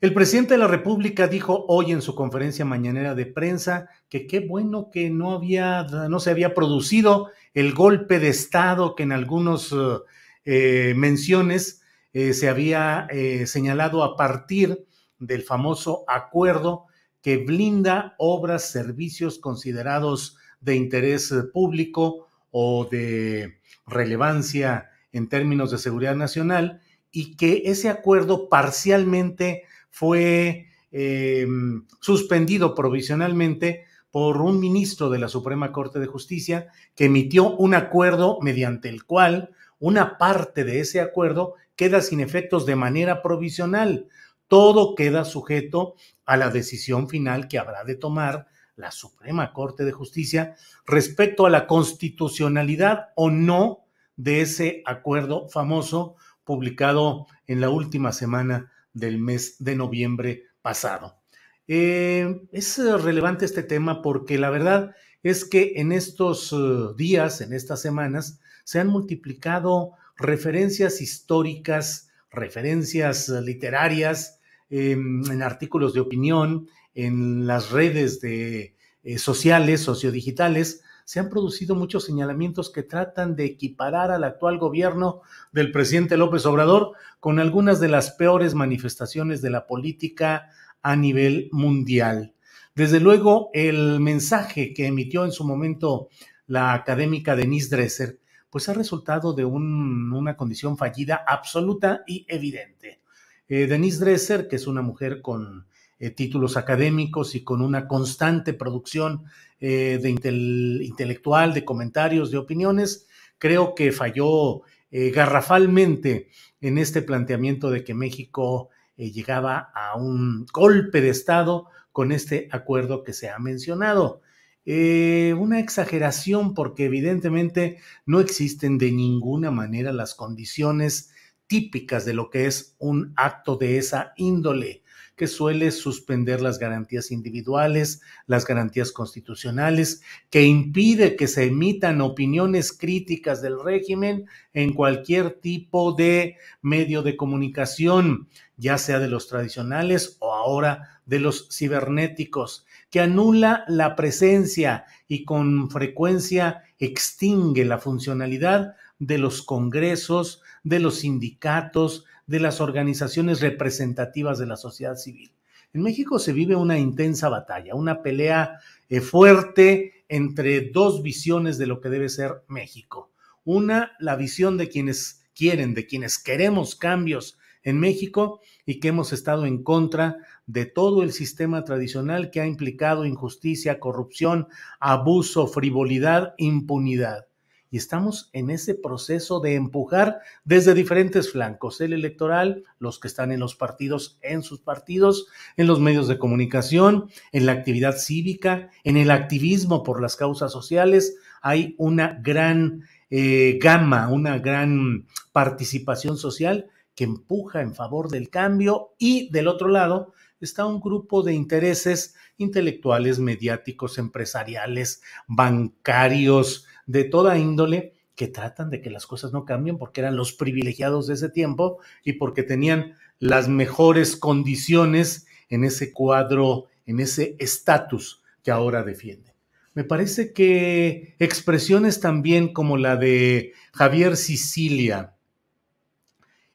El presidente de la República dijo hoy en su conferencia mañanera de prensa que qué bueno que no había, no se había producido el golpe de Estado que en algunas eh, menciones eh, se había eh, señalado a partir del famoso acuerdo que blinda obras, servicios considerados de interés público o de relevancia en términos de seguridad nacional y que ese acuerdo parcialmente fue eh, suspendido provisionalmente por un ministro de la Suprema Corte de Justicia que emitió un acuerdo mediante el cual una parte de ese acuerdo queda sin efectos de manera provisional. Todo queda sujeto a la decisión final que habrá de tomar la Suprema Corte de Justicia respecto a la constitucionalidad o no de ese acuerdo famoso publicado en la última semana del mes de noviembre pasado. Eh, es relevante este tema porque la verdad es que en estos uh, días, en estas semanas, se han multiplicado referencias históricas, referencias literarias, eh, en artículos de opinión, en las redes de, eh, sociales, sociodigitales, se han producido muchos señalamientos que tratan de equiparar al actual gobierno del presidente López Obrador con algunas de las peores manifestaciones de la política a nivel mundial. Desde luego, el mensaje que emitió en su momento la académica Denise Dresser, pues ha resultado de una condición fallida absoluta y evidente. Eh, Denise Dresser, que es una mujer con eh, títulos académicos y con una constante producción eh, de intelectual, de comentarios, de opiniones, creo que falló eh, garrafalmente en este planteamiento de que México llegaba a un golpe de Estado con este acuerdo que se ha mencionado. una exageración porque evidentemente no existen de ninguna manera las condiciones típicas de lo que es un acto de esa índole que suele suspender las garantías individuales, las garantías constitucionales, que impide que se emitan opiniones críticas del régimen en cualquier tipo de medio de comunicación, ya sea de los tradicionales o ahora de los cibernéticos, que anula la presencia y con frecuencia extingue la funcionalidad de los congresos, de los sindicatos, de las organizaciones representativas de la sociedad civil. En México se vive una intensa batalla, una pelea eh, fuerte entre dos visiones de lo que debe ser México. Una, la visión de quienes quieren, de quienes queremos cambios en México y que hemos estado en contra de todo el sistema tradicional que ha implicado injusticia, corrupción, abuso, frivolidad, impunidad y estamos en ese proceso de empujar desde diferentes flancos, el electoral, los que están en los partidos, en sus partidos, en los medios de comunicación, en la actividad cívica, en el activismo por las causas sociales. Hay una gran eh, gama, una gran participación social que empuja en favor del cambio y del otro lado está un grupo de intereses intelectuales, mediáticos, empresariales, bancarios, de toda índole que tratan de que las cosas no cambien porque eran los privilegiados de ese tiempo y porque tenían las mejores condiciones en ese cuadro, en ese estatus que ahora defiende. Me parece que expresiones también como la de Javier Sicilia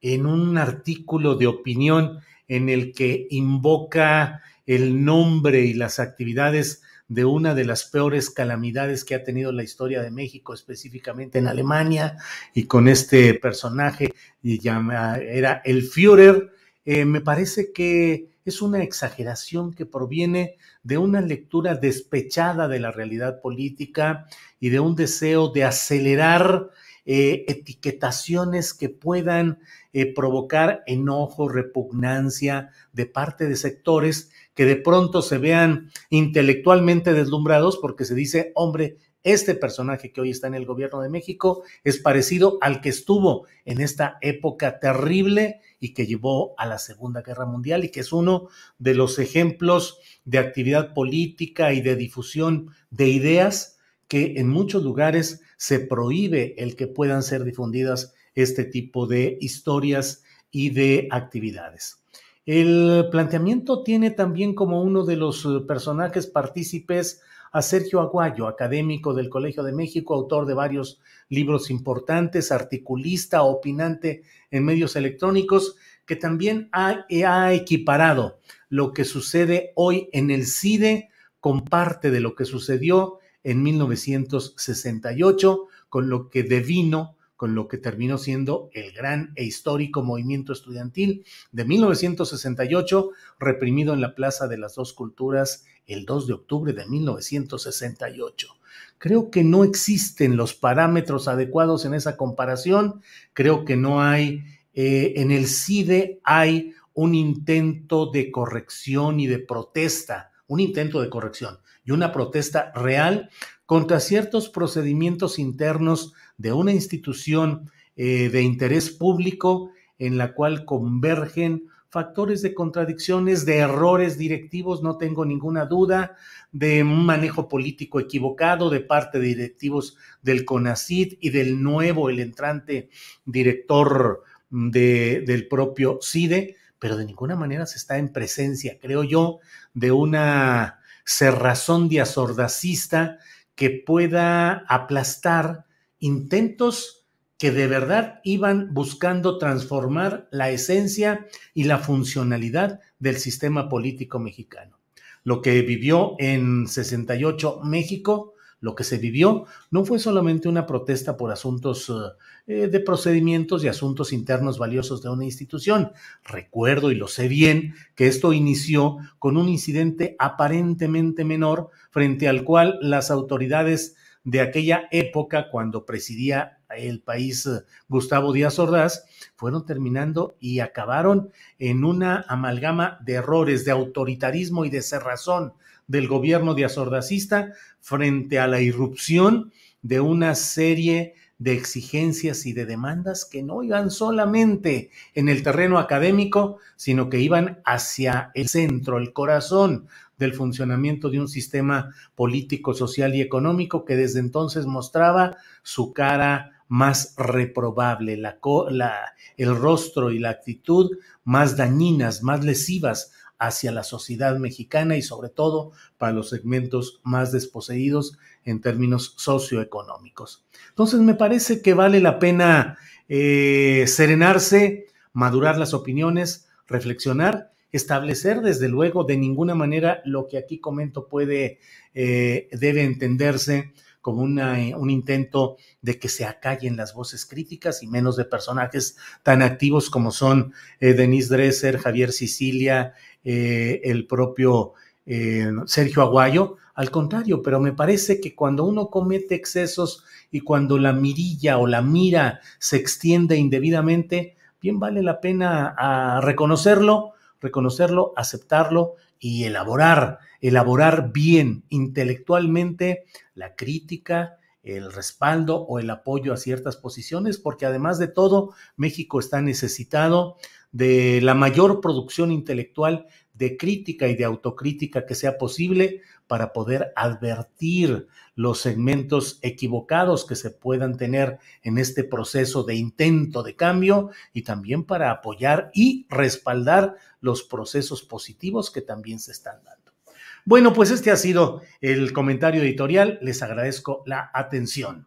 en un artículo de opinión en el que invoca el nombre y las actividades de una de las peores calamidades que ha tenido la historia de México, específicamente en Alemania, y con este personaje, y era el Führer, eh, me parece que es una exageración que proviene de una lectura despechada de la realidad política y de un deseo de acelerar eh, etiquetaciones que puedan eh, provocar enojo, repugnancia de parte de sectores que de pronto se vean intelectualmente deslumbrados porque se dice, hombre, este personaje que hoy está en el gobierno de México es parecido al que estuvo en esta época terrible y que llevó a la Segunda Guerra Mundial y que es uno de los ejemplos de actividad política y de difusión de ideas que en muchos lugares se prohíbe el que puedan ser difundidas este tipo de historias y de actividades. El planteamiento tiene también como uno de los eh, personajes partícipes a Sergio Aguayo, académico del Colegio de México, autor de varios libros importantes, articulista, opinante en medios electrónicos, que también ha, ha equiparado lo que sucede hoy en el CIDE con parte de lo que sucedió en 1968, con lo que devino con lo que terminó siendo el gran e histórico movimiento estudiantil de 1968, reprimido en la Plaza de las Dos Culturas el 2 de octubre de 1968. Creo que no existen los parámetros adecuados en esa comparación, creo que no hay, eh, en el CIDE hay un intento de corrección y de protesta, un intento de corrección y una protesta real contra ciertos procedimientos internos de una institución eh, de interés público en la cual convergen factores de contradicciones, de errores directivos, no tengo ninguna duda, de un manejo político equivocado de parte de directivos del CONACID y del nuevo, el entrante director de, del propio CIDE, pero de ninguna manera se está en presencia, creo yo, de una cerrazón diazordacista que pueda aplastar intentos que de verdad iban buscando transformar la esencia y la funcionalidad del sistema político mexicano. Lo que vivió en 68 México, lo que se vivió, no fue solamente una protesta por asuntos eh, de procedimientos y asuntos internos valiosos de una institución. Recuerdo y lo sé bien que esto inició con un incidente aparentemente menor frente al cual las autoridades de aquella época cuando presidía el país eh, Gustavo Díaz Ordaz, fueron terminando y acabaron en una amalgama de errores, de autoritarismo y de cerrazón del gobierno Díaz Ordazista frente a la irrupción de una serie de exigencias y de demandas que no iban solamente en el terreno académico, sino que iban hacia el centro, el corazón del funcionamiento de un sistema político, social y económico que desde entonces mostraba su cara más reprobable, el rostro y la actitud más dañinas, más lesivas hacia la sociedad mexicana y sobre todo para los segmentos más desposeídos en términos socioeconómicos. Entonces me parece que vale la pena eh, serenarse, madurar las opiniones, reflexionar establecer desde luego de ninguna manera lo que aquí comento puede, eh, debe entenderse como una, un intento de que se acallen las voces críticas y menos de personajes tan activos como son eh, Denise Dresser, Javier Sicilia, eh, el propio Sergio Aguayo. Al contrario, pero me parece que cuando uno comete excesos y cuando la mirilla o la mira se extiende indebidamente, bien vale la pena reconocerlo, reconocerlo, aceptarlo y elaborar, elaborar bien intelectualmente la crítica, el respaldo o el apoyo a ciertas posiciones, porque además de todo, México está necesitado de la mayor producción intelectual de crítica y de autocrítica que sea posible para poder advertir los segmentos equivocados que se puedan tener en este proceso de intento de cambio y también para apoyar y respaldar los procesos positivos que también se están dando. Bueno, pues este ha sido el comentario editorial. Les agradezco la atención.